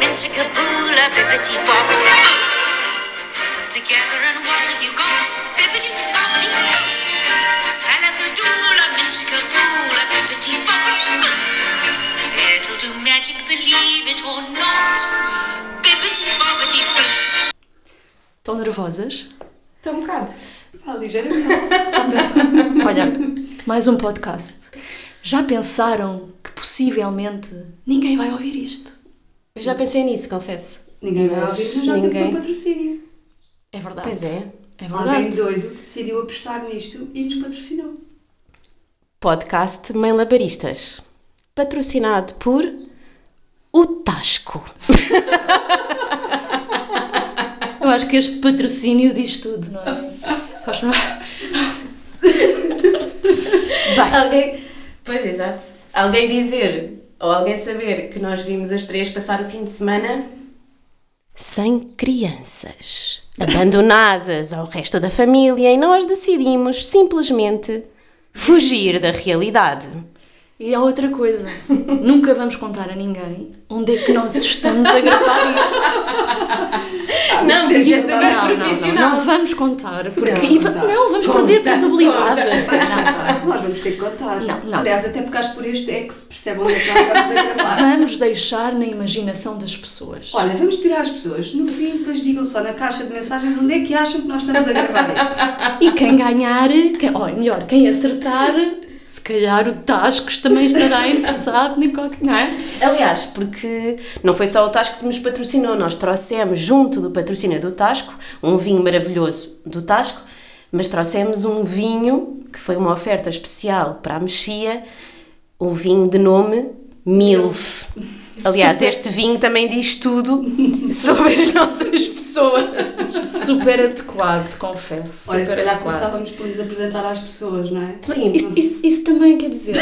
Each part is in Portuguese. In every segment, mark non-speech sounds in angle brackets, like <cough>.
mincha kaboola, bibbidi bobbidi boo. Put them together and what have you got? Bibbidi bobbidi boo. Salakadoola, mincha kaboola, bibbidi bobbidi boo. It'll do magic, believe it or not. Bibbidi bobbidi boo. Estão nervosas? Estou um bocado. Pá, ligeiramente. Olha, mais um podcast. Já pensaram que possivelmente ninguém vai ouvir isto? Eu já pensei nisso, confesso. Ninguém vai ouvir, mas já ninguém. temos um patrocínio. É verdade. Pois é. É Alguém verdade. doido que decidiu apostar nisto e nos patrocinou. Podcast Mãe-Labaristas. Patrocinado por o Tasco. <laughs> Eu acho que este patrocínio diz tudo, não é? Faz <laughs> Bem, Alguém. Pois, exato. Alguém dizer, ou alguém saber que nós vimos as três passar o fim de semana sem crianças, abandonadas ao resto da família e nós decidimos simplesmente fugir da realidade. e há outra coisa. Nunca vamos contar a ninguém onde é que nós estamos a gravar isto. <laughs> Não, agora é Não, não, não, não vamos contar. Porque, Não, va- contar. não, vamos Conta, perder credibilidade. Nós vamos ter que contar. Não, não. Aliás, até porque acho que por este é que se percebe onde é que nós estamos a gravar. Vamos deixar na imaginação das pessoas. Olha, vamos tirar as pessoas. No fim, depois digam só na caixa de mensagens onde é que acham que nós estamos a gravar isto. E quem ganhar, quem, ou melhor, quem acertar, se calhar o Tascos também estará interessado em qualquer. Não é? Aliás, porque não foi só o Tasco que nos patrocinou, nós trouxemos, junto do patrocínio do Tasco, um vinho maravilhoso do Tasco, mas trouxemos um vinho que foi uma oferta especial para a Mexia, um vinho de nome Milf. <laughs> Aliás, este vinho também diz tudo sobre as nossas pessoas. Super adequado, confesso. Olha, se super calhar adequado. começávamos por nos apresentar às pessoas, não é? Sim, Isso, isso, isso também quer dizer.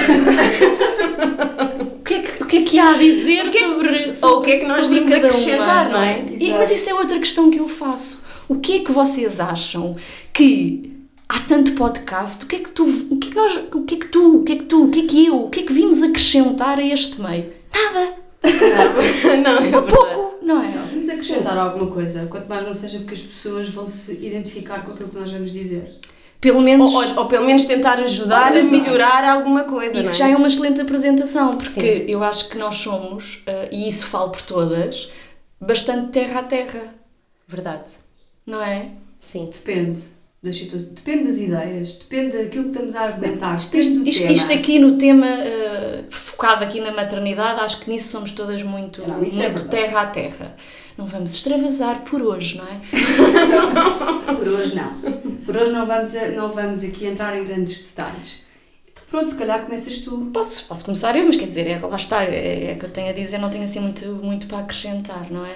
o, que é que, o que é que há a dizer sobre, sobre. ou o que é que nós vimos acrescentar, uma, não é? E- mas isso é outra questão que eu faço. O que é que vocês acham que há tanto podcast? O que é que tu. O que é que nós. O que é que tu. O que é que tu. O que é que eu. O que é que vimos acrescentar a este meio? Nada! <laughs> não, é verdade. Pouco! Não é? Vamos acrescentar alguma coisa, quanto mais não seja porque as pessoas vão se identificar com aquilo que nós vamos dizer. Pelo menos. Ou, ou- ou pelo menos tentar ajudar a melhorar alguma coisa, Isso não já é uma excelente apresentação, porque Sim. eu acho que nós somos, eh, e isso falo por todas, bastante terra a terra, Verdade. não é? Sim. Depende das situações, depende das ideias, depende daquilo que estamos a argumentar, Isto, depende do isto, tema. isto aqui no tema eh, focado aqui na maternidade, acho que nisso somos todas muito, Não, é muito verdade. terra a terra. Não vamos extravasar por hoje, não é? <laughs> Por hoje não. Por hoje não vamos, a- não vamos aqui entrar em grandes detalhes. Pronto, se calhar começas tu. Posso, posso começar eu, mas quer dizer, é, lá está, é, é que eu tenho a dizer, não tenho assim muito, muito para acrescentar, não é?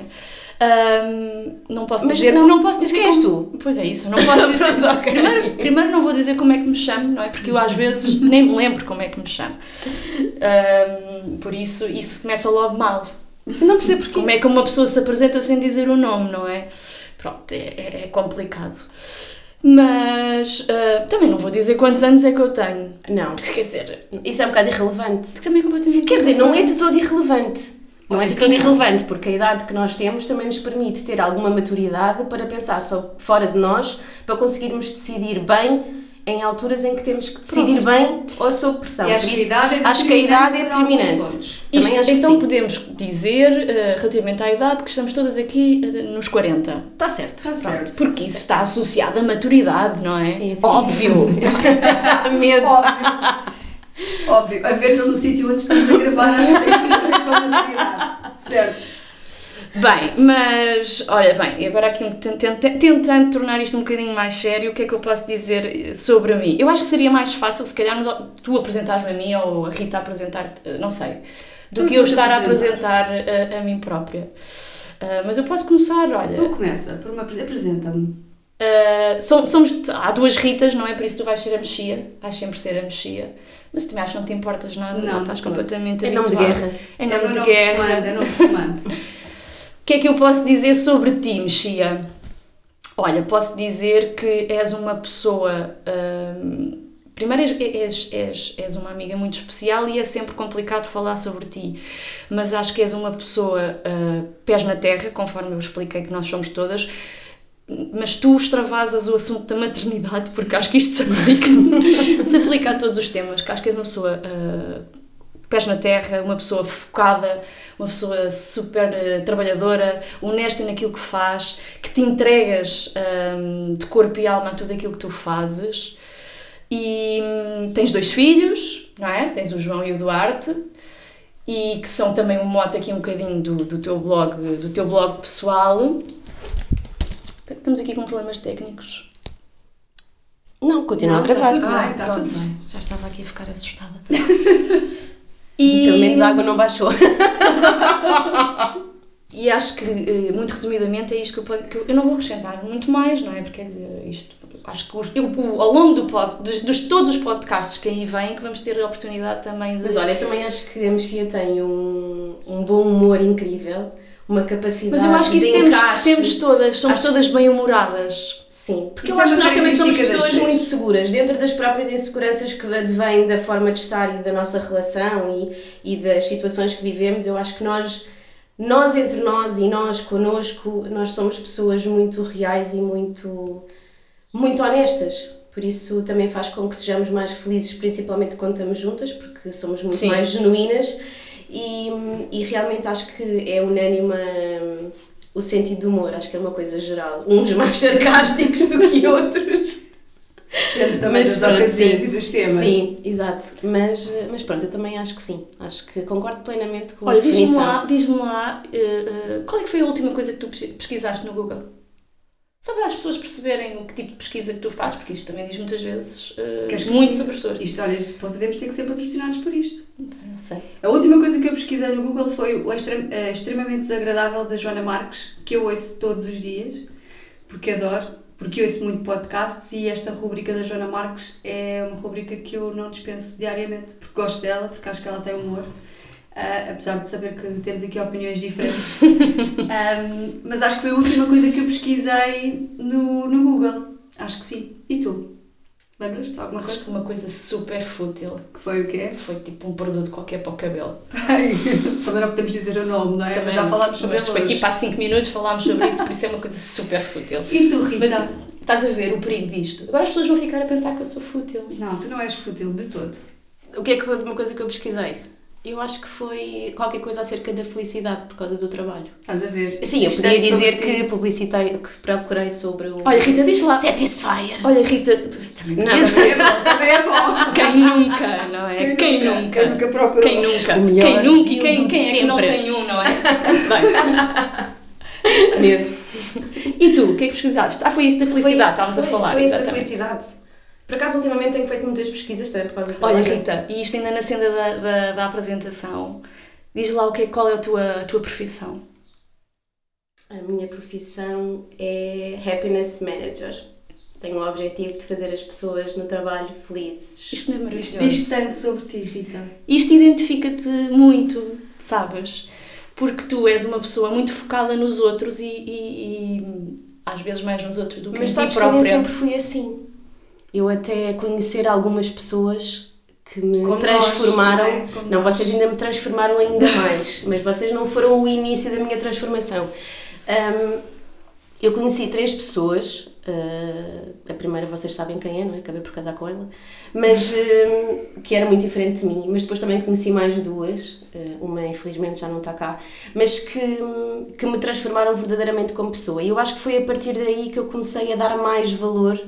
Ahm, não posso Mas dizer, não- não, posso dizer quem és como- Pois é isso, não posso dizer. <laughs> Primeiro, primeiro não vou dizer como é que me chamo, não é? Porque eu às vezes <laughs> nem me lembro como é que me chamo. Ahm, por isso, isso começa logo mal. Não percebo porquê. Como é que uma pessoa se apresenta sem dizer o nome, não é? Pronto, é, é- é complicado. Mas ah, também não vou dizer quantos anos é que eu tenho. Não, quer dizer, isso é um bocado irrelevante. Que também é completamente Quer dizer, não é de todo irrelevante. Não é de todo irrelevante, porque a idade que nós temos também nos permite ter alguma maturidade para pensar só fora de nós, para conseguirmos decidir bem em alturas em que temos que decidir bem ou sob pressão. E acho que a é acho que a idade é determinante Isto, que então sim. podemos dizer, eh, relativamente à idade, que estamos todas aqui eh, nos 40. Está certo. Está certo. Porque isso está associado à maturidade, não é? Sim, sim, Óbvio. sim. <laughs> Medo. Óbvio. Óbvio. A ver pelo sítio onde estamos a gravar, acho que tem tudo a ver com a maturidade. <laughs> Certo. Bem, mas olha bem, agora aqui ten- ten- ten- tentando tornar isto um bocadinho mais sério, o que é que eu posso dizer eh, sobre mim? Eu acho que seria mais fácil, se calhar, tu apresentares-me a mim ou a Rita apresentar-te, eh, não sei, do Tu que eu estar a apresentar. a, a mim própria. Ah, mas eu posso começar, olha. Então começa, por uma apre- apresenta-me. Uh, som- somos, há duas Ritas, não é? Por isso tu vais ser a Mexia, vais sempre ser a Mexia. Mas tu também acho que não te importas nada, Não, não, estás de todo. completamente É nome de guerra. É É nome meu de nome guerra. comando, é nome de comando. <laughs> Que é que eu posso dizer sobre ti, Mexia? Olha, posso dizer que és uma pessoa hum, primeiro és, és, és, és uma amiga muito especial e é sempre complicado falar sobre ti, mas acho que és uma pessoa uh, pés na terra, conforme eu expliquei que nós somos todas, mas tu extravasas o assunto da maternidade, porque acho que isto se aplica, <laughs> se aplica a todos os temas, que acho que és uma pessoa uh, pés na terra, uma pessoa focada, uma pessoa super uh, trabalhadora, honesta naquilo que faz, que te entregas um, de corpo e alma a tudo aquilo que tu fazes. E um, tens dois filhos, não é? Tens o João e o Duarte, e que são também um mote aqui um bocadinho do, do teu blog, do teu blog pessoal. Estamos aqui com problemas técnicos. Não, continua Não, a gravar. tá tudo Ah, bem, tá pronto, tudo bem. Já estava aqui a ficar assustada. <laughs> E... Pelo menos a água não baixou. <laughs> E acho que, eh, muito resumidamente, é isto que eu, que eu, eu não vou acrescentar muito mais, não é? Porque, quer dizer, isto, acho que os- eu, ao longo do pod, dos, dos todos os podcasts que aí vêm, que vamos ter a oportunidade também de... Mas olha, eu também acho que a Mexia tem um, um bom humor incrível, uma capacidade Mas eu acho que de isso temos, temos todas, somos Acho- todas bem-humoradas. Sim, porque Isso eu é acho que nós também somos pessoas três. muito seguras, dentro das próprias inseguranças que advêm da forma de estar e da nossa relação e, e das situações que vivemos, eu acho que nós, nós entre nós e nós connosco, nós somos pessoas muito reais e muito, muito honestas. Por isso também faz com que sejamos mais felizes, principalmente quando estamos juntas, porque somos muito Sim. mais genuínas e, e realmente acho que é unânime hum, o sentido do humor, acho que é uma coisa geral. Uns <laughs> mais sarcásticos do que outros. Depende também das pronto, ocasiões sim. e dos temas. Sim, exato. Mas, mas pronto, eu também acho que sim. Acho que concordo plenamente com a Olha, diz-me definição. lá, diz lá eh, eh, qual é que foi a última coisa que tu pesqui- pesquisaste no Google? Só para as pessoas perceberem o que tipo de pesquisa que tu fazes, porque isto também diz muitas vezes eh, que muito sobre pessoas. Isto, olha, isto, podemos ter que ser patrocinados por isto. Sei. A última coisa que eu pesquisei no Google foi o extrem- eh, extremamente desagradável da Joana Marques, que eu ouço todos os dias, porque adoro, porque ouço muito podcasts e esta rubrica da Joana Marques é uma rubrica que eu não dispenso diariamente, porque gosto dela, porque acho que ela tem humor. ah, apesar de saber que temos aqui opiniões diferentes. <laughs> Ahm, mas acho que foi a última coisa que eu pesquisei no, no Google. Acho que sim. E tu? Lembras-te de alguma Acho coisa? que uma coisa super fútil. Que foi o quê? Foi tipo um produto qualquer para o cabelo. <laughs> Também não podemos dizer o nome, não é? Mas já falámos sobre ele foi tipo há 5 minutos falámos sobre isso, por isso é uma coisa super fútil. E tu, Rita? Mas estás a ver o perigo disto? Agora as pessoas vão ficar a pensar que eu sou fútil. Não, tu não és fútil de todo. O que é que foi uma coisa que eu pesquisei? Eu acho que foi qualquer coisa acerca da felicidade por causa do trabalho. Estás a ver? Sim, eu podia é dizer que publicitei, que procurei sobre o Olha, Rita, diz lá. Satisfyer. Olha, Rita, também Não. É bom, <laughs> também é bom. Quem nunca, não é? Quem, nunca? Quem nunca procurou? Quem nunca? O melhor Quem nunca e quem, quem é que não sempre. tem um, não é? <laughs> Bem, Medo. e tu, o que é que pesquisaste? Ah, foi isto da felicidade, estávamos a falar, Foi isso da exatamente. felicidade. Por acaso, ultimamente tenho feito muitas pesquisas também por causa do Olha. Rita, e isto ainda na senda da, da, da apresentação, diz lá o que é, qual é a tua, a tua profissão. A minha profissão é Happiness Manager. Tenho o objetivo de fazer as pessoas no trabalho felizes. Isto não é maravilhoso. Diz tanto sobre ti, Rita. Isto identifica-te muito, sabes? Porque tu és uma pessoa muito focada nos outros e, e- e às vezes mais nos outros do que Mas em sabes ti que eu nem própria. sempre fui assim. Eu até conhecer algumas pessoas que me Como nós, transformaram. não é? Como não, nós. vocês ainda me transformaram ainda mais, mas vocês não foram o início da minha transformação. Ahm, eu conheci três pessoas. ah, a primeira vocês sabem quem é, não é? Acabei por casar com ela. Mas ahm, que era muito diferente de mim. Mas depois também conheci mais duas. ah, uma, infelizmente, já não está cá. Mas que, que me transformaram verdadeiramente como pessoa. E eu acho que foi a partir daí que eu comecei a dar mais valor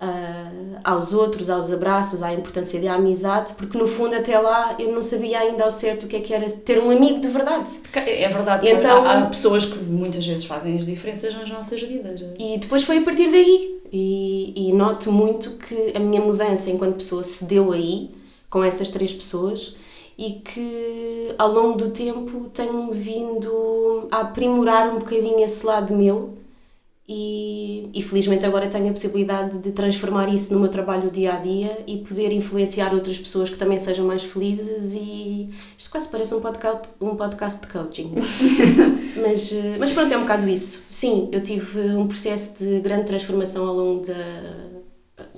ah, aos outros, aos abraços, à importância da amizade, porque no fundo até lá eu não sabia ainda ao certo o que é que era ter um amigo de verdade. É verdade Então- há, há pessoas que muitas vezes fazem as diferenças nas nossas vidas. E depois foi a partir daí. E, e noto muito que a minha mudança enquanto pessoa se deu aí, com essas três pessoas, e que ao longo do tempo tenho vindo a aprimorar um bocadinho esse lado meu. E, e felizmente agora tenho a possibilidade de transformar isso no meu trabalho dia a dia e poder influenciar outras pessoas que também sejam mais felizes e isto quase parece um podcast, um podcast de coaching. <laughs> mas, eh, mas pronto, é um bocado isso. Sim, eu tive um processo de grande transformação ao longo da,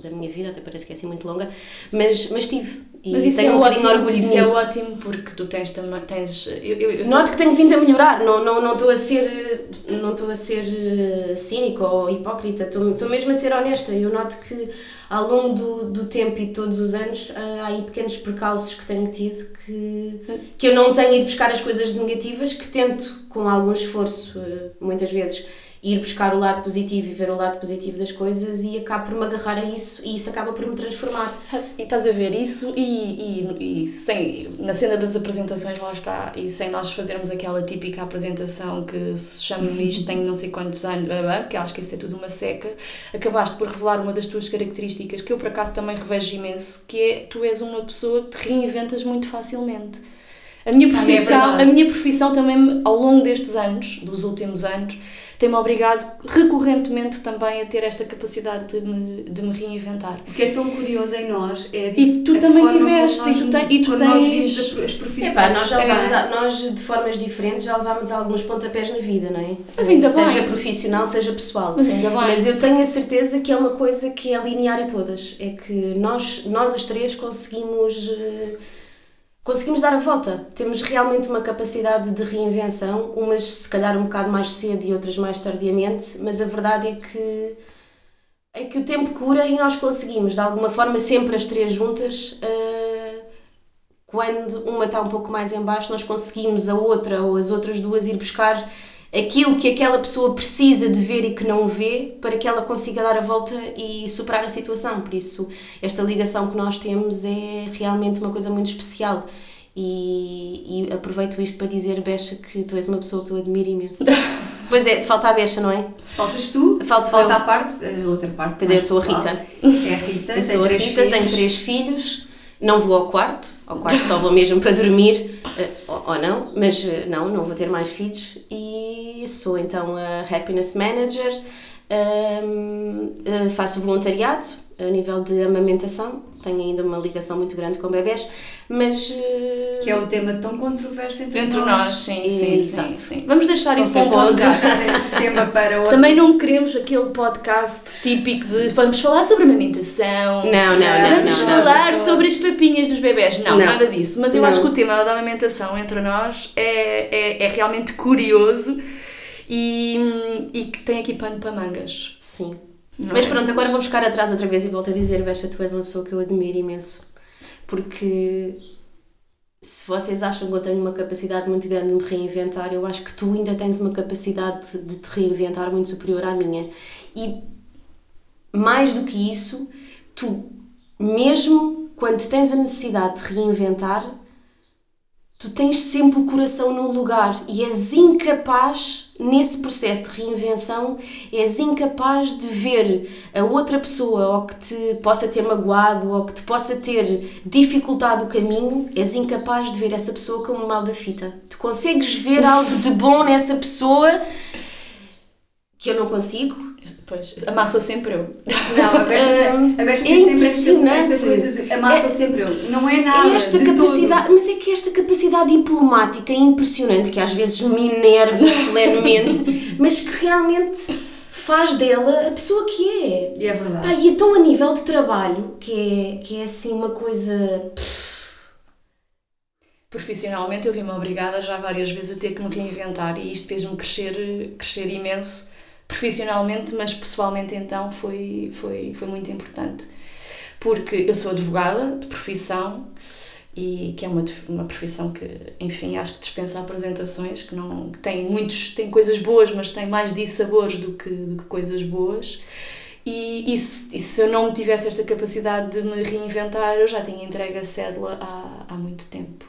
da minha vida, até parece que é assim muito longa, mas, mas tive. E Mas isso tenho é um bocadinho ótimo, orgulho isso nisso. é ótimo porque tu tens também, tens, eu, eu, eu Noto que tenho vindo a melhorar, não não não estou a ser não estou a ser eh, cínico ou hipócrita, estou estou mesmo a ser honesta. Eu noto que ao longo do, do tempo e de todos os anos eh, há aí pequenos percalços que tenho tido que que eu não tenho ido buscar as coisas negativas, que tento com algum esforço eh, muitas vezes ir buscar o lado positivo e ver o lado positivo das coisas e acabo por me agarrar a isso e isso acaba por me transformar. E estás a ver isso e, e, e sem, na cena das apresentações lá está, e sem nós fazermos aquela típica apresentação que se chama <laughs> isto tem não sei quantos anos, blá, blá, que acho que isso é tudo uma seca, acabaste por revelar uma das tuas características que eu por acaso também revejo imenso, que é tu és uma pessoa que te reinventas muito facilmente. A minha é profissão, a minha profissão também, ao longo destes anos, dos últimos anos, tem-me obrigado recorrentemente também a ter esta capacidade de me, de me reinventar. O que é tão curioso em nós é a E tu a também tiveste, nós e tu te- e tu nós tens- a- as profissões. Epá, nós já É. levámos, a- nós de formas diferentes já levámos alguns pontapés na vida, não é? Mas ainda seja bem. profissional, seja pessoal. Mas ainda bem. Mas eu tenho a certeza que é uma coisa que é linear a todas. É que nós, nós as três conseguimos, eh, conseguimos dar a volta. Temos realmente uma capacidade de reinvenção, umas se calhar um bocado mais cedo e outras mais tardiamente, mas a verdade é que é que o tempo cura e nós conseguimos, de alguma forma, sempre as três juntas, eh, quando uma está um pouco mais em baixo, nós conseguimos a outra ou as outras duas ir buscar aquilo que aquela pessoa precisa de ver e que não vê para que ela consiga dar a volta e superar a situação. Por isso, esta ligação que nós temos é realmente uma coisa muito especial. E, e aproveito isto para dizer, Becha, que tu és uma pessoa que eu admiro imenso. <laughs> pois é, falta a Becha, não é? Faltas tu, Falto falta eu. a parte, a outra parte. Pois é, eu sou a. Rita. É a Rita, Eu sou a Rita, filhos. tenho três filhos, não vou ao quarto, ao quarto só vou mesmo para dormir, eh, ou, ou não, mas eh, não, não vou ter mais filhos e sou então a Happiness Manager, ahm, eh, faço voluntariado a nível de amamentação, tenho ainda uma ligação muito grande com bebés, mas... eh, Que é um tema tão controverso entre, Entre nós, sim, sim, sim, Exato. sim. Vamos deixar isso para um podcast. esse tema para <laughs> outro. Também não queremos aquele podcast típico de vamos falar sobre amamentação. Não, não, não, Vamos não, falar não. sobre as papinhas dos bebés. Não, Não. nada disso. Mas eu Não. acho que o tema da amamentação entre nós é, é, é realmente curioso e, e que tem aqui pano para mangas. Sim. Não Mas é? pronto, agora vou buscar atrás outra vez e volto a dizer, Becha, tu és uma pessoa que eu admiro imenso. Porque se vocês acham que eu tenho uma capacidade muito grande de me reinventar, eu acho que tu ainda tens uma capacidade de te reinventar muito superior à minha. E mais do que isso, tu, mesmo quando tens a necessidade de reinventar, tu tens sempre o coração no lugar e és incapaz, nesse processo de reinvenção, és incapaz de ver a outra pessoa ou que te possa ter magoado ou que te possa ter dificultado o caminho, és incapaz de ver essa pessoa como mal da fita. Tu consegues ver algo de bom nessa pessoa que eu não consigo, Pois, amassou sempre eu. Não, a Becha Hum, tem, a Becha é tem sempre esta, esta coisa de amar sou sempre eu. Não é nada. É esta de capacidade, todo. mas é que esta capacidade diplomática impressionante que às vezes me enerva <laughs> solenemente, mas que realmente faz dela a pessoa que é. E é verdade. Pá, e é tão a nível de trabalho que é, que é assim uma coisa. Profissionalmente eu vi-me obrigada já várias vezes a ter que me reinventar e isto fez-me crescer, crescer imenso profissionalmente, mas pessoalmente então foi, foi, foi muito importante. Porque eu sou advogada de profissão e que é uma, uma profissão que, enfim, acho que dispensa apresentações, que, não, que tem muitos, tem coisas boas, mas tem mais dissabores do que, do que coisas boas. E, e, se, e se eu não tivesse esta capacidade de me reinventar, eu já tinha entregue a cédula há, há muito tempo.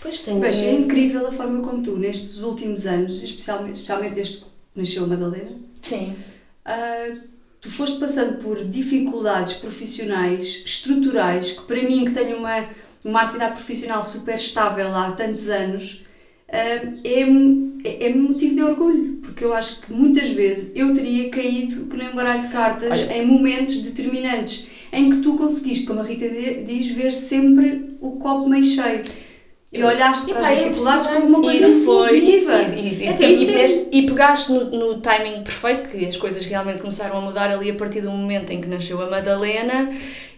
Pois tem. Mas é incrível a forma como tu, nestes últimos anos, especialmente, especialmente desde que nasceu a Madalena, Sim. ah, tu foste passando por dificuldades profissionais, estruturais, que para mim, que tenho uma, uma atividade profissional super estável há tantos anos, ah, é, é, é motivo de orgulho, porque eu acho que muitas vezes eu teria caído que nem baralho de cartas Olha. em momentos determinantes em que tu conseguiste, como a Rita di- diz, ver sempre o copo meio cheio. E olhaste para as é dificuldades como uma coisa E foi, e, e, e, é- e, e pegaste no, no timing perfeito, que as coisas realmente começaram a mudar ali a partir do momento em que nasceu a Madalena,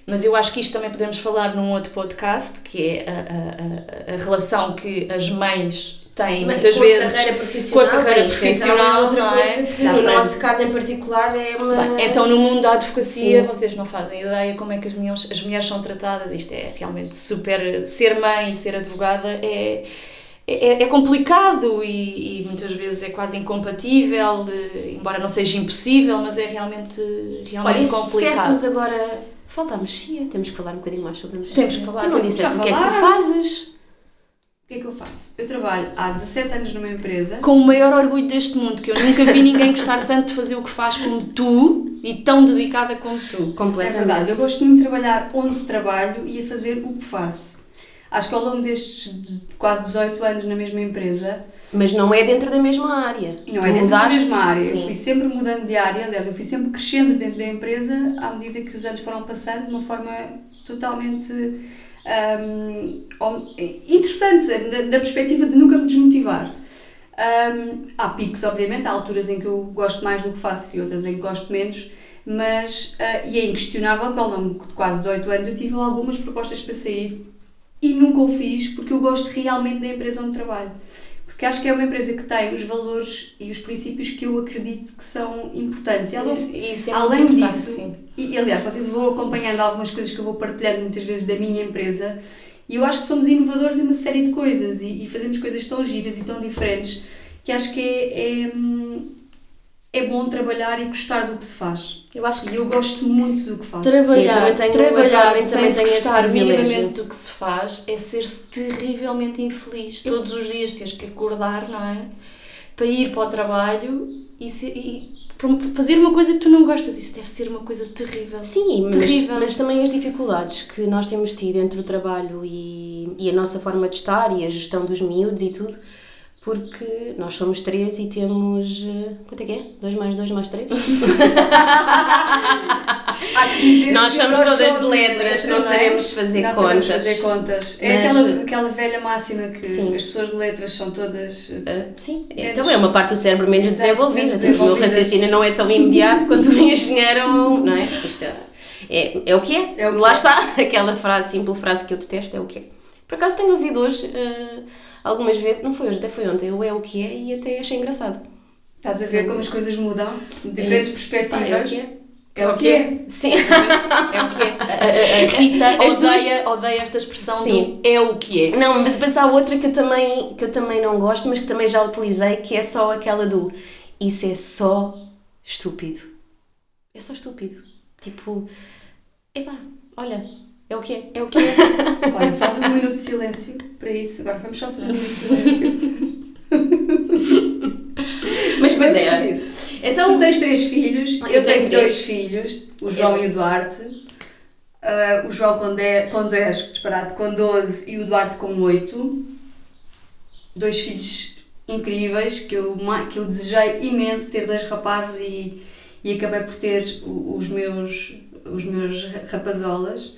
mas eu acho que isto também podemos falar num outro podcast, que é a, a, a, a relação que as mães têm Mas muitas com vezes a carreira profissional, com a carreira bem, profissional, é outra não é? coisa que Dá no para- nosso caso em particular é uma... Bem, então, no mundo da advocacia, Sim. vocês não fazem ideia como é que as mulheres, as mulheres são tratadas. Isto é realmente super. Ser mãe e ser advogada é. É, é complicado e, e muitas vezes é quase incompatível, eh, embora não seja impossível, mas é realmente, realmente Olha, se complicado. dissessemos agora... Falta a mexia, temos que falar um bocadinho mais sobre a mexia. Temos que falar. Tu não disseste o que é que tu fazes? O que é que eu faço? Eu trabalho há 17 anos numa empresa. Com o maior orgulho deste mundo, que eu nunca vi ninguém gostar tanto de fazer o que faz como tu e tão dedicada como tu. É Completamente. verdade, eu gosto muito de trabalhar onde trabalho e a fazer o que faço. Acho que ao longo destes de- quase 18 anos na mesma empresa, Mas não é dentro da mesma área. não tu é dentro mudaste, da mesma área, eu Sim. fui sempre mudando de área, aliás, eu fui sempre crescendo dentro da empresa à medida que os anos foram passando de uma forma totalmente hum, om- interessante, da, da perspectiva de nunca me desmotivar. Hum, há picos, obviamente, há alturas em que eu gosto mais do que faço e outras em que gosto menos, mas ah, e é inquestionável que ao longo de quase 18 anos eu tive algumas propostas para sair e nunca o fiz porque eu gosto realmente da empresa onde trabalho. Porque acho que é uma empresa que tem os valores e os princípios que eu acredito que são importantes. Além- Isso, isso é além disso, sim. e, e, aliás, vocês vão acompanhando algumas coisas que eu vou partilhando muitas vezes da minha empresa e eu acho que somos inovadores em uma série de coisas e, e fazemos coisas tão giras e tão diferentes que acho que é, é, hum, é bom trabalhar e gostar do que se faz. Eu acho que E eu gosto muito do que faço. Trabalhar, também tenho- trabalhar atualmente sem também se tenho esse gostar minimamente do que se faz é ser-se terrivelmente infeliz. Todos os dias tens que acordar, não é? Para ir para o trabalho e, se- e fazer uma coisa que tu não gostas. Isso deve ser uma coisa terrível. Sim, mas, Terrível. mas também as dificuldades que nós temos tido entre o trabalho e, e a nossa forma de estar e a gestão dos miúdos e tudo, porque nós somos três e temos. eh, Quanto é que é? 2 mais 2 mais 3? Há que dizer Nós somos nós todas de letras, não é? sabemos fazer não contas. Sabemos fazer contas. É Mas- aquela, aquela velha máxima que Sim. as pessoas de letras são todas. Ah, sim, Menos- então é uma parte do cérebro menos Exato, desenvolvida. menos Tipo, o meu raciocínio não é tão imediato quanto um engenheiro, não é? Isto é, é, é o que é. É o que Lá é. está, <laughs> aquela frase, simples frase que eu detesto, é o que é. Por acaso tenho ouvido hoje ah, algumas vezes, não foi hoje, até foi ontem, o é o que é e até achei engraçado. Estás a ver como as coisas mudam? Diferentes É perspectivas. É o que é. É o que é. Sim. <laughs> É o que é. A, Rita As duas- odeia, odeia esta expressão Sim. do é o que é. Não, mas depois há outra que eu, também, que eu também não gosto, mas que também já utilizei, que é só aquela do isso é só estúpido. É só estúpido. Tipo, epá, olha, é o que é. É o que é. <laughs> Olha, faz um minuto de silêncio para isso. Agora vamos só fazer um minuto de silêncio. Mas pois é. Então, tu tens três filhos, Eu eu, tenho tenho três. dois filhos, o João e o Duarte. Ah, o João com 10, com 10, disparado, com 12 e o Duarte com 8. Dois filhos incríveis que eu, que eu desejei imenso ter dois rapazes e, e acabei por ter os meus, os meus rapazolas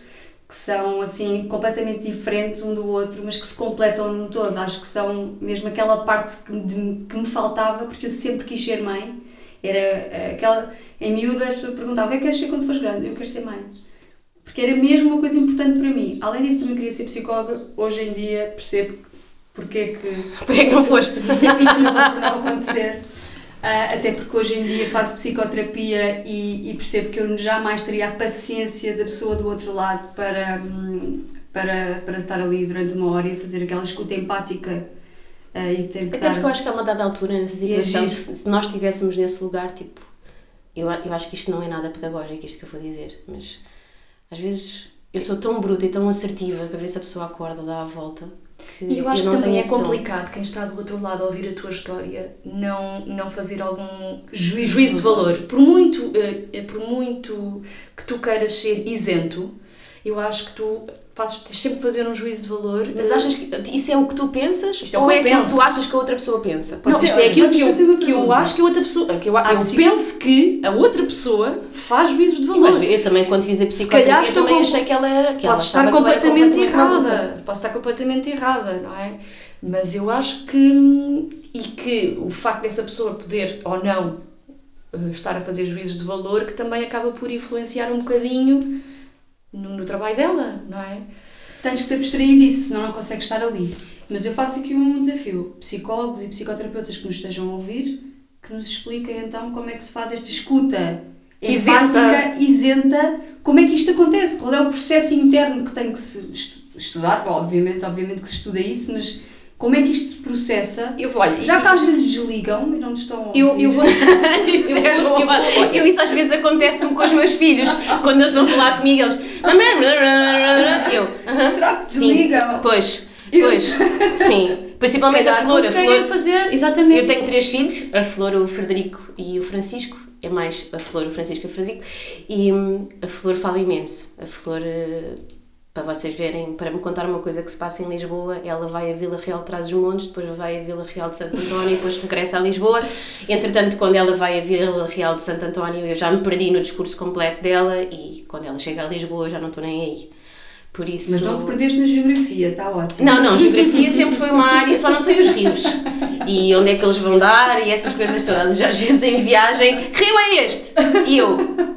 que são assim completamente diferentes um do outro, mas que se completam num todo. Acho que são mesmo aquela parte que me, de- que me faltava, porque eu sempre quis ser mãe. Era eh, aquela. Em miúdas, perguntavam o que é que queres ser quando fores grande? Eu quero ser mãe. Porque era mesmo uma coisa importante para mim. Além disso, também queria ser psicóloga. Hoje em dia percebo porque é que. Porquê que não foste? Porque <laughs> isso não, não acontecer. Ah, até porque hoje em dia faço psicoterapia e, e percebo que eu jamais teria a paciência da pessoa do outro lado para, hum, para, para estar ali durante uma hora e fazer aquela escuta empática ah, e tentar. Até porque eu acho que há uma dada altura nessa situação que se se nós estivéssemos nesse lugar, tipo, eu, a- eu acho que isto não é nada pedagógico, isto que eu vou dizer, mas às vezes eu sou tão bruta e tão assertiva para ver se a pessoa acorda, dá a volta, E eu acho não que também é complicado quem está do outro lado a ouvir a tua história não, não fazer algum Juízo juízo, de de valor. Por muito, eh, eh, por muito que tu queiras ser isento, eu acho que tu fazes, tens sempre de fazer um juízo de valor. Mas achas que isso é o que tu pensas? Isto é o ou que é eu aquilo que tu achas que a outra pessoa pensa? Não, ser, isto é aquilo que eu, que eu acho que a outra pessoa. Que eu, Ah, eu penso que a outra pessoa faz juízos de Eu, valor. vezes- eu também, quando fiz a psicoterapia, estou também com- achei que ela era. Que ela Posso estar eu completamente, completamente maluca. errada. Posso estar completamente errada, não é? Mas eu acho que. E que o facto dessa pessoa poder ou não eh, estar a fazer juízos de valor, que também acaba por influenciar um bocadinho no, no trabalho dela, não é? Tens que te abstrair disso, senão não consegues estar ali. Mas eu faço aqui um desafio. Psicólogos e psicoterapeutas que nos estejam a ouvir, que nos expliquem então como é que se faz esta escuta Isenta. empática, isenta, como é que isto acontece, qual é o processo interno que tem que se estu- estudar, Bom, obviamente, obviamente que se estuda isso, mas como é que isto se processa? Eu vou, olha, Será e- que às vezes desligam e não estão a ouvir? Eu, <laughs> eu vou. Isso, eu é vou- bom. eu vou- Eu- isso às vezes acontece-me com os meus filhos, quando eles estão a falar comigo, eles. Eu. "Aham." Será que Sim. desligam? Pois, pois, sim. Principalmente a Flor. A Flor fazer, exatamente. eu tenho três filhos, a Flor, o Frederico e o Francisco. É mais a Flor, o Francisco e o Frederico. E hum, a Flor fala imenso. A Flor, eh, para vocês verem, para me contar uma coisa que se passa em Lisboa, ela vai a Vila Real de Trás-os-Montes, depois vai a Vila Real de Santo António, depois regressa a Lisboa. Entretanto, quando ela vai a Vila Real de Santo António, eu já me perdi no discurso completo dela e quando ela chega a Lisboa, já não estou nem aí. Por isso. Mas não te perdeste na geografia, está ótimo. Não, não, geografia sempre foi uma área, só não sei os rios. E onde é que eles vão dar e essas coisas todas. Já às vezes em viagem, que rio é este? E eu?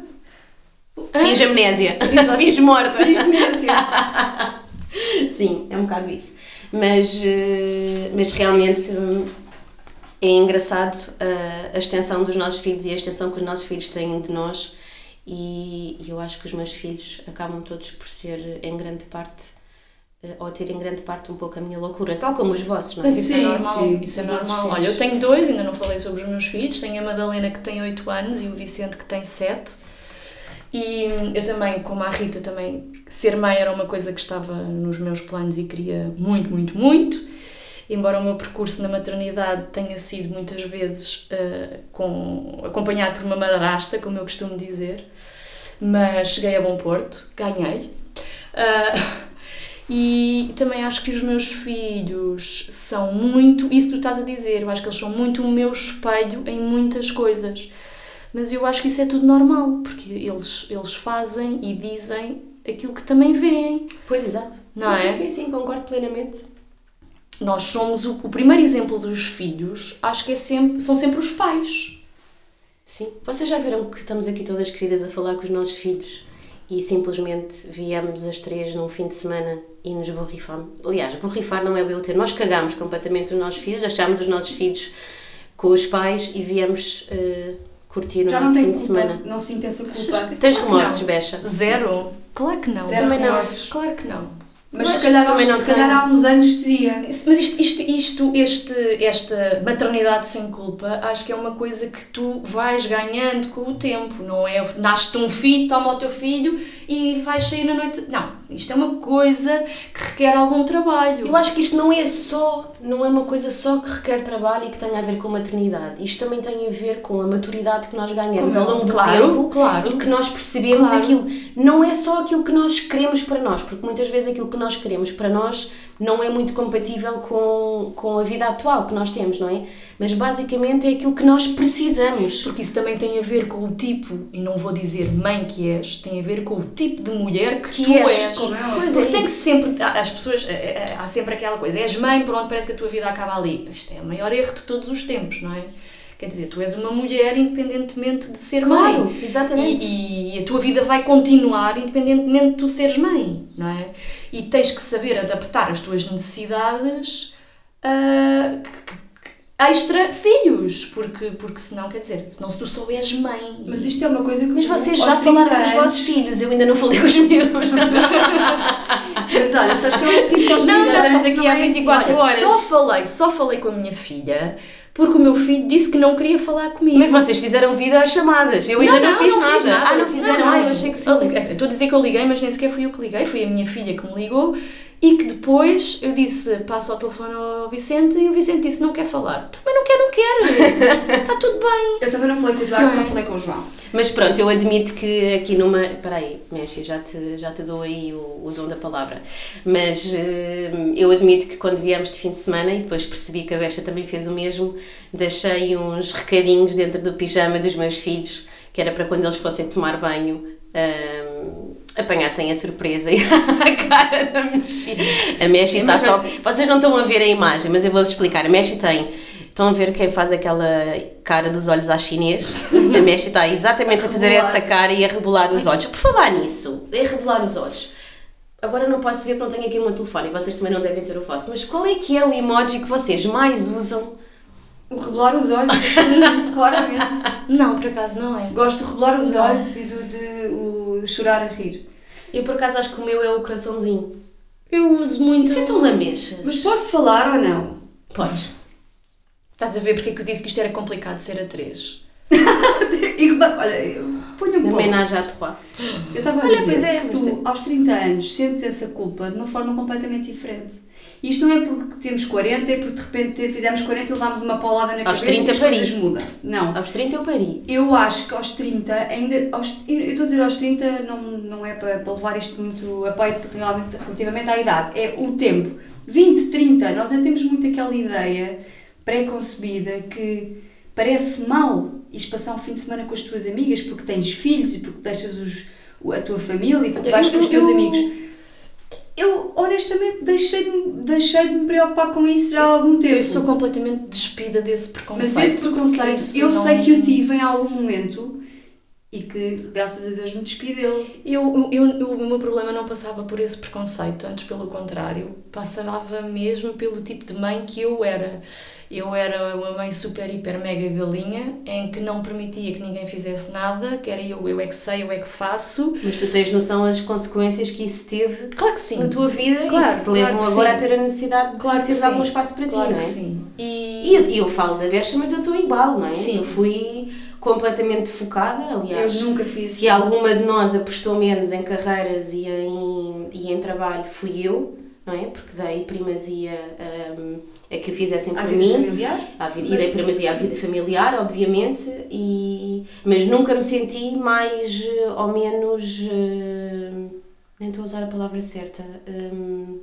Fiz amnésia. <laughs> Fiz morta. Fiz demência. <laughs> Sim, é um bocado isso. Mas, eh, mas realmente hum, é engraçado eh, a extensão dos nossos filhos e a extensão que os nossos filhos têm de nós. E e eu acho que os meus filhos acabam todos por ser, em grande parte, eh, ou ter em grande parte um pouco a minha loucura, tal como os vossos, não é? Mas isso é normal, sim, isso é normal. filhos. Olha, eu tenho dois, ainda não falei sobre os meus filhos. Tenho a Madalena que tem 8 anos e o Vicente que tem 7. E eu também, como a Rita, também ser mãe era uma coisa que estava nos meus planos e queria muito, muito, muito. Embora o meu percurso na maternidade tenha sido muitas vezes eh, com, acompanhado por uma madrasta, como eu costumo dizer, mas cheguei a bom porto, ganhei. Ah, <laughs> e também acho que os meus filhos são muito, isso que tu estás a dizer, eu acho que eles são muito o meu espelho em muitas coisas. Mas eu acho que isso é tudo normal, porque eles, eles fazem e dizem aquilo que também veem. Pois, exato. Não sim, é? Sim, sim, concordo plenamente. Nós somos o, o primeiro exemplo dos filhos, acho que é sempre, são sempre os pais. Sim. Vocês já viram que estamos aqui todas queridas a falar com os nossos filhos e simplesmente viemos as três num fim de semana e nos borrifamos? Aliás, borrifar não é bem o termo. Nós cagámos completamente os nossos filhos, deixámos os nossos filhos com os pais e viemos eh, curtir o Já não nosso fim de culpa, semana. não sinto essa culpa. Tens remorsos, não. Becha? Zero? Claro que não. Zero Também não. Claro que não. Mas, Mas se calhar, também não que se calhar há uns anos teria. Mas isto, isto, isto este, esta maternidade sem culpa, acho que é uma coisa que tu vais ganhando com o tempo, não é? Nasce-te um filho, toma o teu filho e vais sair na noite. Não, isto é uma coisa que requer algum trabalho. Eu acho que isto não é só, não é uma coisa só que requer trabalho e que tenha a ver com a maternidade. Isto também tem a ver com a maturidade que nós ganhamos Como ao longo do claro, tempo claro. e que nós percebemos Claro. aquilo. Não é só aquilo que nós queremos para nós, porque muitas vezes aquilo que nós queremos para nós não é muito compatível com, com a vida atual que nós temos, não é? Mas basicamente é aquilo que nós precisamos. Porque isso também tem a ver com o tipo, e não vou dizer mãe que és, tem a ver com o tipo de mulher que, Que tu és, és. é óbvio. Pois Porque é tem que isso. sempre, há- as pessoas, eh, eh, há sempre aquela coisa, és mãe, pronto, parece que a tua vida acaba ali. Isto é o maior erro de todos os tempos, não é? Quer dizer, tu és uma mulher independentemente de ser Claro, mãe. exatamente. E, e a tua vida vai continuar independentemente de tu seres mãe, não é? E tens que saber adaptar as tuas necessidades ah, que- que- extra filhos, porque, porque senão, quer dizer, senão se tu só és mãe. Mas isto é uma coisa que. Mas vocês já 30 falaram com os vossos filhos, eu ainda não falei com os meus. <laughs> Mas olha, sabes que eu acho que isto aos Não, 30 não, estamos aqui há é assim. 24 Olha, horas. Só falei, só falei com a minha filha porque o meu filho disse que não queria falar comigo. Mas vocês fizeram vida às chamadas. Eu ainda não, fiz nada. fiz Ah, não fizeram? Ah, eu achei que sim. Estou a dizer que eu liguei, mas nem sequer fui eu que liguei, foi a minha filha que me ligou e que depois eu disse, passa o telefone ao Vicente e o Vicente disse, não quer falar. Também não quer, não quer. Está <laughs> tudo bem. Eu também não falei com o Eduardo, Não é? só falei com o João. Mas pronto, eu admito que aqui numa. Espera aí, Mexe, já te, já te dou aí o, o dom da palavra. Mas eh, eu admito que quando viemos de fim de semana e depois percebi que a Becha também fez o mesmo, deixei uns recadinhos dentro do pijama dos meus filhos, que era para quando eles fossem tomar banho. Apanhassem a surpresa e <laughs> a cara da Meshi. A Meshi está só. Vocês não estão a ver a imagem, mas eu vou-vos explicar. A Meshi tem. Estão a ver quem faz aquela cara dos olhos à chinês? A Meshi está exatamente a fazer rebolar. essa cara e a rebolar os olhos. Por falar nisso, é rebolar os olhos. Agora não posso ver porque não tenho aqui o meu telefone e vocês também não devem ter o vosso. Mas qual é que é o emoji que vocês mais usam? O rebolar os olhos, <laughs> claramente. Não, por acaso não é. Gosto de rebolar os olhos e do, de o chorar a rir. Eu por acaso acho que o meu é o coraçãozinho. Eu uso muito. Isso é tão lamechas. Mas posso falar ou não? Podes. Estás a ver porque é que eu disse que isto era complicado de ser a 3? <laughs> E, que ba- olha, eu- ponho um pouco. menage à trois. Eu estava a Olha, dizer pois é, que tu, aos 30 anos, sentes essa culpa de uma forma completamente diferente. E isto não é porque temos 40 e porque de repente fizemos 40 e levámos uma paulada na Aos cabeça 30 e as pari. coisas mudam. Não. Aos 30 eu pari. Eu acho que aos 30, ainda. Aos, eu estou a dizer aos 30, não, não é para, para levar isto muito a peito realmente, relativamente à idade, é o tempo. 20, 30, nós ainda temos muito aquela ideia pré-concebida que parece mal ires passar um fim de semana com as tuas amigas porque tens filhos e porque deixas os, a tua família e porque vais com os teus eu- amigos. Eu, honestamente, deixei de, deixei de me preocupar com isso já há algum tempo. Eu sou completamente despida desse preconceito. Mas esse preconceito, eu não- sei que o tive em algum momento e que, graças a Deus, me despedi dele. Eu, eu, eu- o meu problema não passava por esse preconceito, antes pelo contrário, passava mesmo pelo tipo de mãe que eu era. Eu era uma mãe super, hiper, mega galinha, em que não permitia que ninguém fizesse nada, que era eu, eu é que sei, eu é que faço. Mas tu tens noção das consequências que isso teve Claro que sim. na tua vida Claro, e que te levam claro agora sim. a ter a necessidade de Claro teres algum espaço para ti, Claro não é? sim. E, E eu, eu falo da Becha, mas eu estou igual, não é? Sim. Eu fui completamente focada, aliás. Eu nunca fiz. Se alguma de nós apostou menos em carreiras e em, e em trabalho, fui eu, não é? Porque dei primazia hum, a que o fizessem por vida mim. familiar? À vida, e dei primazia à vida familiar, obviamente, e, mas nunca me senti mais eh, ou menos. eh, nem estou a usar a palavra certa. hum,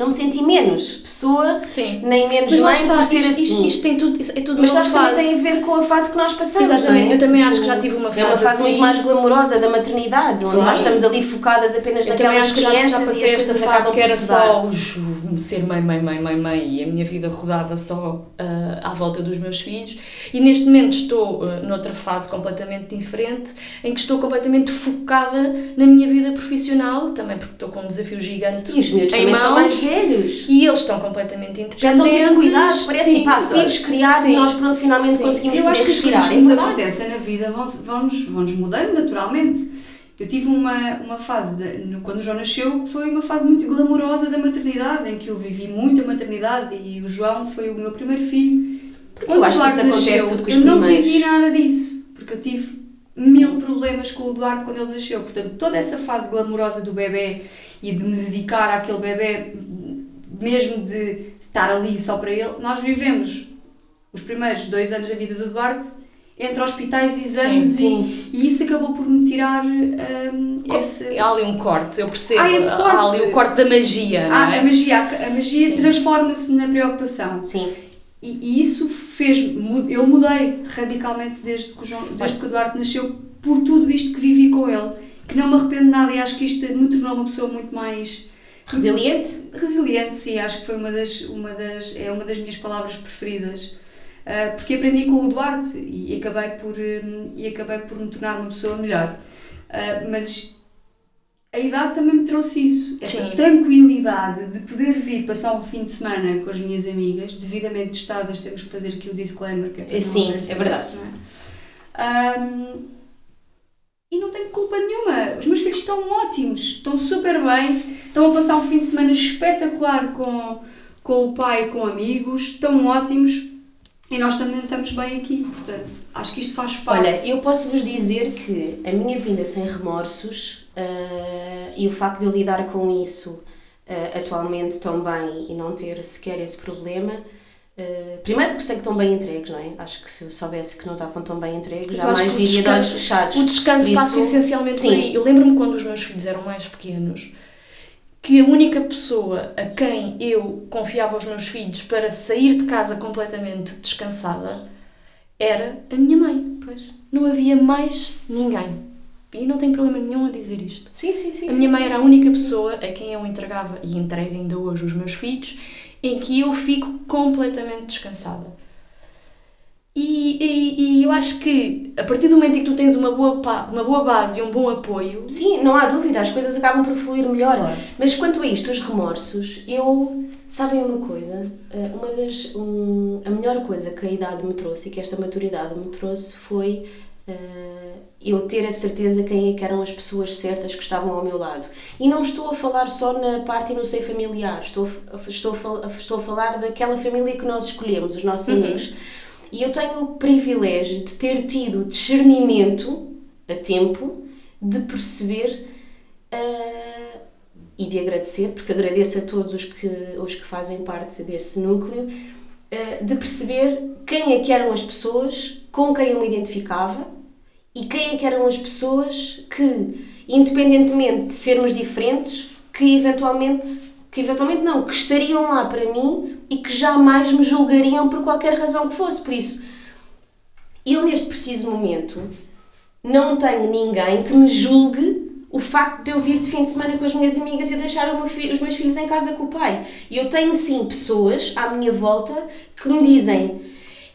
não me senti menos pessoa, Sim. nem menos Mas mãe está, por ser isto, assim. isto, isto tem tudo, é tudo mas sabes, também fase. tem a ver com a fase que nós passamos. Exatamente, é? eu também acho que já tive uma É uma fase fase muito assim. mais glamourosa da maternidade, onde Claro. nós estamos ali focadas apenas Eu também naquelas já, crianças já e passei as esta fase que era só os, ser mãe, mãe, mãe, mãe, mãe e a minha vida rodava só ah, à volta dos meus filhos e neste momento estou ah, noutra fase completamente diferente em que estou completamente focada na minha vida profissional, também porque estou com um desafio gigante E os em também são mãos mais velhos. e eles estão completamente independentes. Já estão tipo cuidados, parece Sim. tipo, há filhos criados Sim. e nós pronto, finalmente Sim. conseguimos Eu acho que as coisas que É nos verdade. acontecem na vida vão, vão-nos, vão-nos mudando naturalmente. Eu tive uma, uma fase, de, quando o João nasceu, que foi uma fase muito glamourosa da maternidade, em que eu vivi muito a maternidade e o João foi o meu primeiro filho. Porque eu acho que isso acontece tudo com os eu não primeiros. vivi nada disso, porque eu tive mil problemas com o Eduardo quando ele nasceu. Portanto, toda essa fase glamourosa do bebê e de me dedicar àquele bebê, mesmo de estar ali só para ele, nós vivemos os primeiros dois anos da vida do Eduardo entre hospitais e exames Sim, E, e isso acabou por me tirar hum, esse... Há ali um corte, eu percebo. Há esse Há corte. ali o corte da magia, não Ah, é? a magia, a magia Sim. transforma-se na preocupação. Sim. E, e isso fez eu mudei radicalmente desde que, o João, desde que o Eduardo nasceu por tudo isto que vivi com ele que não me arrependo de nada e acho que isto me tornou uma pessoa muito mais Resiliente? resiliente sim acho que foi uma das uma das é uma das minhas palavras preferidas Ah, porque aprendi com o Eduardo e acabei por hum, e acabei por me tornar uma pessoa melhor Ah, mas a idade também me trouxe isso, essa Sim. tranquilidade de poder vir passar um fim de semana com as minhas amigas, devidamente testadas, temos que fazer aqui o disclaimer. Que é Sim, é verdade. não é? Ahm, e não tenho culpa nenhuma. Os meus filhos estão ótimos, estão super bem, estão a passar um fim de semana espetacular com, com o pai, com amigos, estão ótimos e nós também estamos bem aqui. Portanto, acho que isto faz parte. Olha, eu posso vos dizer que a minha vinda sem remorsos ah, e o facto de eu lidar com isso ah, atualmente tão bem e não ter sequer esse problema Uh, primeiro porque sei que estão bem entregues, não é? Acho que se eu soubesse que não estavam tão bem entregues, jamais viria de olhos descanso- fechados. O descanso Por passa isso, essencialmente sim. por aí. Eu lembro-me quando os meus filhos eram mais pequenos que a única pessoa a quem eu confiava os meus filhos para sair de casa completamente descansada era a minha mãe. Pois. Não havia mais ninguém. E não tenho problema nenhum a dizer isto. Sim, sim, sim. A sim, minha mãe sim, era a sim, única sim, sim. pessoa a quem eu entregava, e entrego ainda hoje os meus filhos, em que eu fico completamente descansada. E, e, e eu acho que a partir do momento em que tu tens uma boa, uma boa base e um bom apoio, Sim, não há dúvida, as coisas acabam por fluir melhor. Claro. Mas quanto a isto, os remorsos, eu. Sabem uma coisa? Eh, Uma das. um, a melhor coisa que a idade me trouxe e que esta maturidade me trouxe foi eh, eu ter a certeza quem é que eram as pessoas certas que estavam ao meu lado. E não estou a falar só na parte e no seio familiar, estou, a- estou, a estou a falar daquela família que nós escolhemos, os nossos amigos. E eu tenho o privilégio de ter tido discernimento a tempo de perceber ah, e de agradecer, porque agradeço a todos os que, os que fazem parte desse núcleo, ah, de perceber quem é que eram as pessoas com quem eu me identificava e quem é que eram as pessoas que, independentemente de sermos diferentes, que eventualmente, que eventualmente não, que estariam lá para mim e que jamais me julgariam por qualquer razão que fosse. Por isso, eu neste preciso momento não tenho ninguém que me julgue o facto de eu vir de fim de semana com as minhas amigas e deixar os meus filhos em casa com o pai. E eu tenho sim pessoas à minha volta que me dizem: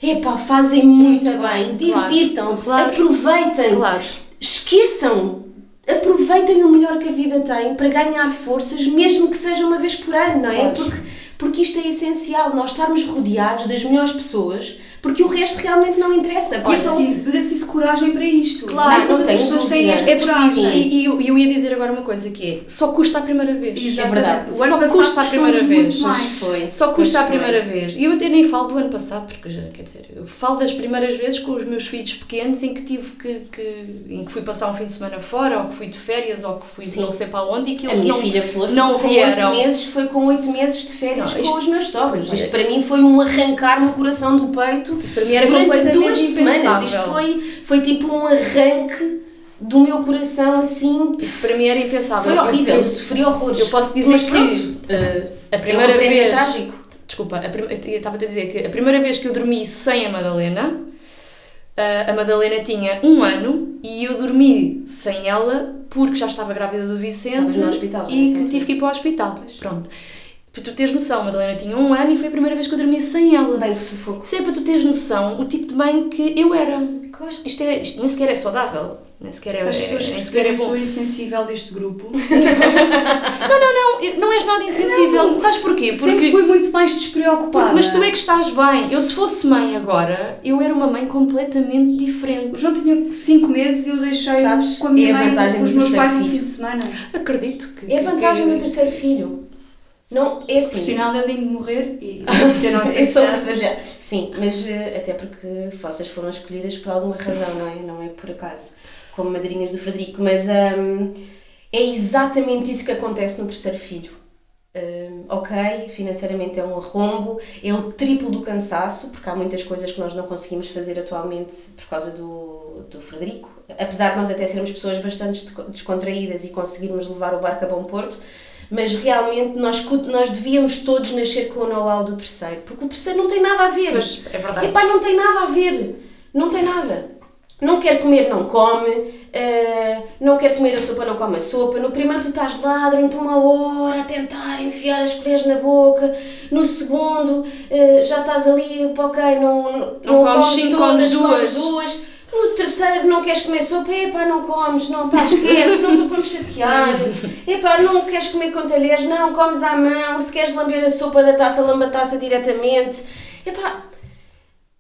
epá, fazem muito bem, divirtam-se, claro. aproveitem, claro, esqueçam, aproveitem o melhor que a vida tem para ganhar forças, mesmo que seja uma vez por ano, não é? Claro. Porque, porque isto é essencial, nós estarmos rodeados das melhores pessoas, porque o resto realmente não interessa. É isso, preciso, mas é preciso coragem para isto. Claro, não todas as pessoas têm esta é coragem. E, e eu, eu ia dizer agora uma coisa que é: só custa a primeira vez. Exatamente. verdade. O ano Só passado custa a primeira vez. foi. Só custa a primeira vez. E eu até nem falo do ano passado, porque já, quer dizer, eu falo das primeiras vezes com os meus filhos pequenos em que tive que, que em que fui passar um fim de semana fora, ou que fui de férias, ou que fui Sim. não sei para onde e que A eles minha não, filha Flor não vieram. com 8 meses, foi com 8 meses de férias Não, com isto- os meus sogros. Pois, Isto para mim foi um arrancar no coração do peito Isso para mim era durante duas semanas. Isto foi, foi tipo um arranque do meu coração assim. Isso para mim era impensável. Foi horrível, Eu, eu sofri horrores. eu posso dizer Mas que eh, a é primeira prémio vez. trágico. Desculpa, a prim- eu estava a dizer que a primeira vez que eu dormi sem a Madalena, eh, a Madalena tinha um ano e eu dormi sem ela porque já estava grávida do Vicente e nessa que tive que ir para o hospital. Pronto. Para tu teres noção, a Madalena tinha um ano e foi a primeira vez que eu dormi sem ela. Bem que sufoco. Isso é para tu teres noção o tipo de mãe que eu era. Claro. Isto, é, isto nem sequer é saudável. Nem sequer é, As é, pessoas nem sequer é bom. sou insensível deste grupo. <laughs> Não, eu- não és nada insensível. Não. Sabes porquê? Sempre Porque, fui muito mais despreocupada. mas tu é que estás bem. Eu, se fosse mãe agora, eu era uma mãe completamente O diferente. João tinha 5 meses e eu deixei Sabes, com a minha é a mãe vantagem com os meus pais no fim de semana. Acredito que. É a vantagem que, do terceiro filho. Não, é assim. Profissional é lindo morrer e <laughs> se eu não É só sei para falhar. Sim, mas eh, até porque vocês foram escolhidas por alguma razão, não é? Não é por acaso, como madrinhas do Frederico. Mas hum, é exatamente isso que acontece no terceiro filho. Hum, ok, financeiramente é um arrombo, é o triplo do cansaço, porque há muitas coisas que nós não conseguimos fazer atualmente por causa do, do Frederico. Apesar de nós até sermos pessoas bastante desco- descontraídas e conseguirmos levar o barco a bom porto, mas realmente nós, nós devíamos todos nascer com o know-how do terceiro, porque o terceiro não tem nada a ver. Pois, é verdade. Epá, não tem nada a ver. Não tem nada. Não quer comer, não come. eh, não quer comer a sopa, não come a sopa. No primeiro tu estás lá durante uma hora a tentar enfiar as colheres na boca. No segundo eh, já estás ali, ok, não, não, Não comes cinco, comes duas. duas. No terceiro não queres comer sopa, epá, não comes, não, pá, esquece, não estou para me chatear. Epá, não queres comer com talheres, não, comes à mão, se queres lamber a sopa da taça, lamba a taça diretamente. Epá,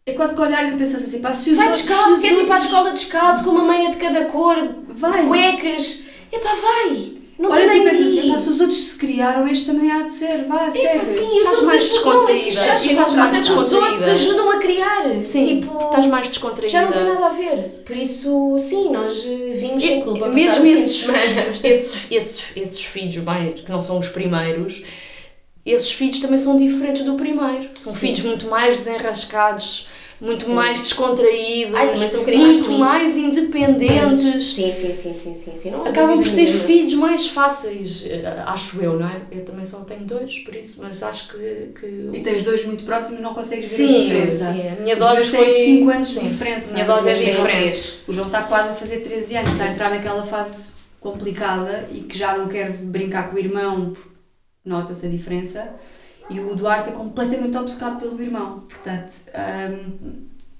É quase que olhares e pensas assim, pá, se os vai descalço, queres ir para a escola descalço com uma meia de cada cor, Vai. de cuecas. Epá, vai. Não Olha tem e assim, pá, se os outros se criaram, este também há de ser, vá, segue. sim, os Estás outros mais ajudam, descontraída. já E estás mais que os outros descontraída. ajudam a criar. Sim, tipo, estás mais descontraída. já não tem nada a ver. Por isso, sim, nós eh, vimos sem culpa. Mesmo esses semana. filhos, <laughs> esses, esses, esses filhos mais, que não são os primeiros, esses feeds também são diferentes do primeiro. São feeds muito mais desenrascados, muito Sim. mais descontraídos, Ai, também são um mais muito ruins. mais independentes. Sim, sim, sim, sim, sim, sim. Não Acabam por ser feeds mais fáceis, eh, acho eu, não é? Eu também só tenho dois, por isso, mas acho que. que... E tens dois muito próximos, não consegues ver a Sim, diferença. sim, a minha Os dose foi- 5 anos sim, de diferença. a minha Os dose é diferente. O João está quase a fazer 13 anos, está a entrar naquela fase complicada e que já não quer brincar com o irmão, nota-se a diferença. E o Duarte é completamente obcecado pelo irmão, portanto, hum,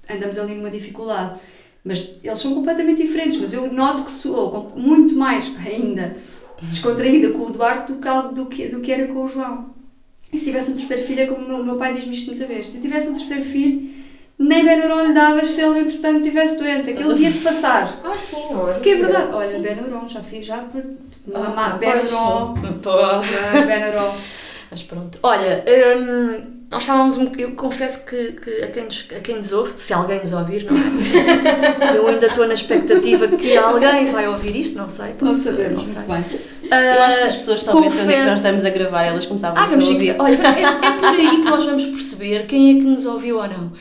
andamos ali numa dificuldade. Mas eles são completamente diferentes, mas eu noto que sou muito mais ainda descontraída com o Duarte do que, do que, do que era com o João. E se tivesse um terceiro filho, é como o meu, meu pai diz-me isto muita vez: se eu tivesse um terceiro filho, nem Benuron lhe davas se ele entretanto estivesse doente, aquilo ia-te passar. <laughs> Ah, sim, é? Porque é verdade, olha. Benuron, já fiz, já. Ah. Benuron. Benuron. Mas pronto. Olha, hum, nós estávamos um Eu confesso que, que a, quem nos, a quem nos ouve, se alguém nos ouvir, não é? <laughs> Eu ainda estou na expectativa que alguém vai ouvir isto, não sei. Não posso- sabemos, não sei. muito bem. Eu acho que se as pessoas soubessem onde é que nós estamos a gravar, elas começavam Ah, a vamos ouvir. Olha, é, é por aí que nós vamos perceber quem é que nos ouviu ou não.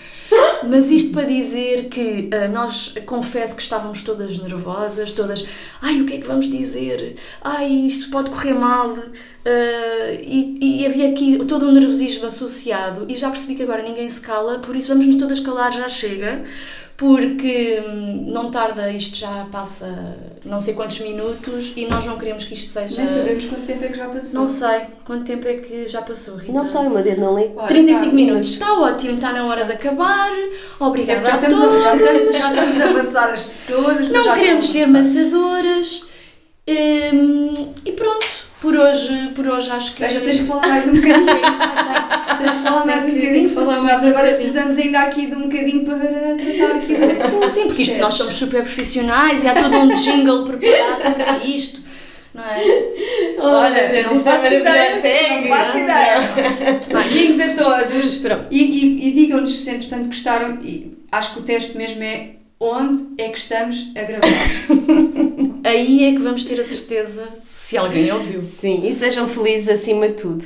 Mas isto para dizer que ah, nós, confesso que estávamos todas nervosas, todas, ai, o que é que vamos dizer? Ai, isto pode correr mal. Ah, e, e havia aqui todo um nervosismo associado e já percebi que agora ninguém se cala, por isso vamos nos todas calar, já chega. Porque hum, não tarda, isto já passa não sei quantos minutos e nós não queremos que isto seja. Nem sabemos quanto tempo é que já passou. Não sei quanto tempo é que já passou, Rita. Não sei, meu dedo não lê. Olha, 35 tá, minutos. Está ótimo, está na hora de acabar. Obrigada Já a estamos, todos. a, já, estamos, já estamos a passar as pessoas. as pessoas Não já queremos ser maçadoras. Hum, e pronto, por hoje, por hoje acho que. Já tens que falar mais um bocadinho. <laughs> tens que falar mais um bocadinho. falar mais um agora precisamos ainda aqui de um bocadinho para tratar aqui do assunto. <laughs> Sim, porque isto nós somos super profissionais e há todo um jingle preparado para isto. Não é? Olha, não faço ideia, não faço ideia. Beijinhos a todos. Pronto. E, e, e digam-nos se entretanto gostaram. E acho que o teste mesmo é onde é que estamos a gravar. Aí é que vamos ter a certeza se alguém ouviu. Sim, e sejam felizes acima de tudo.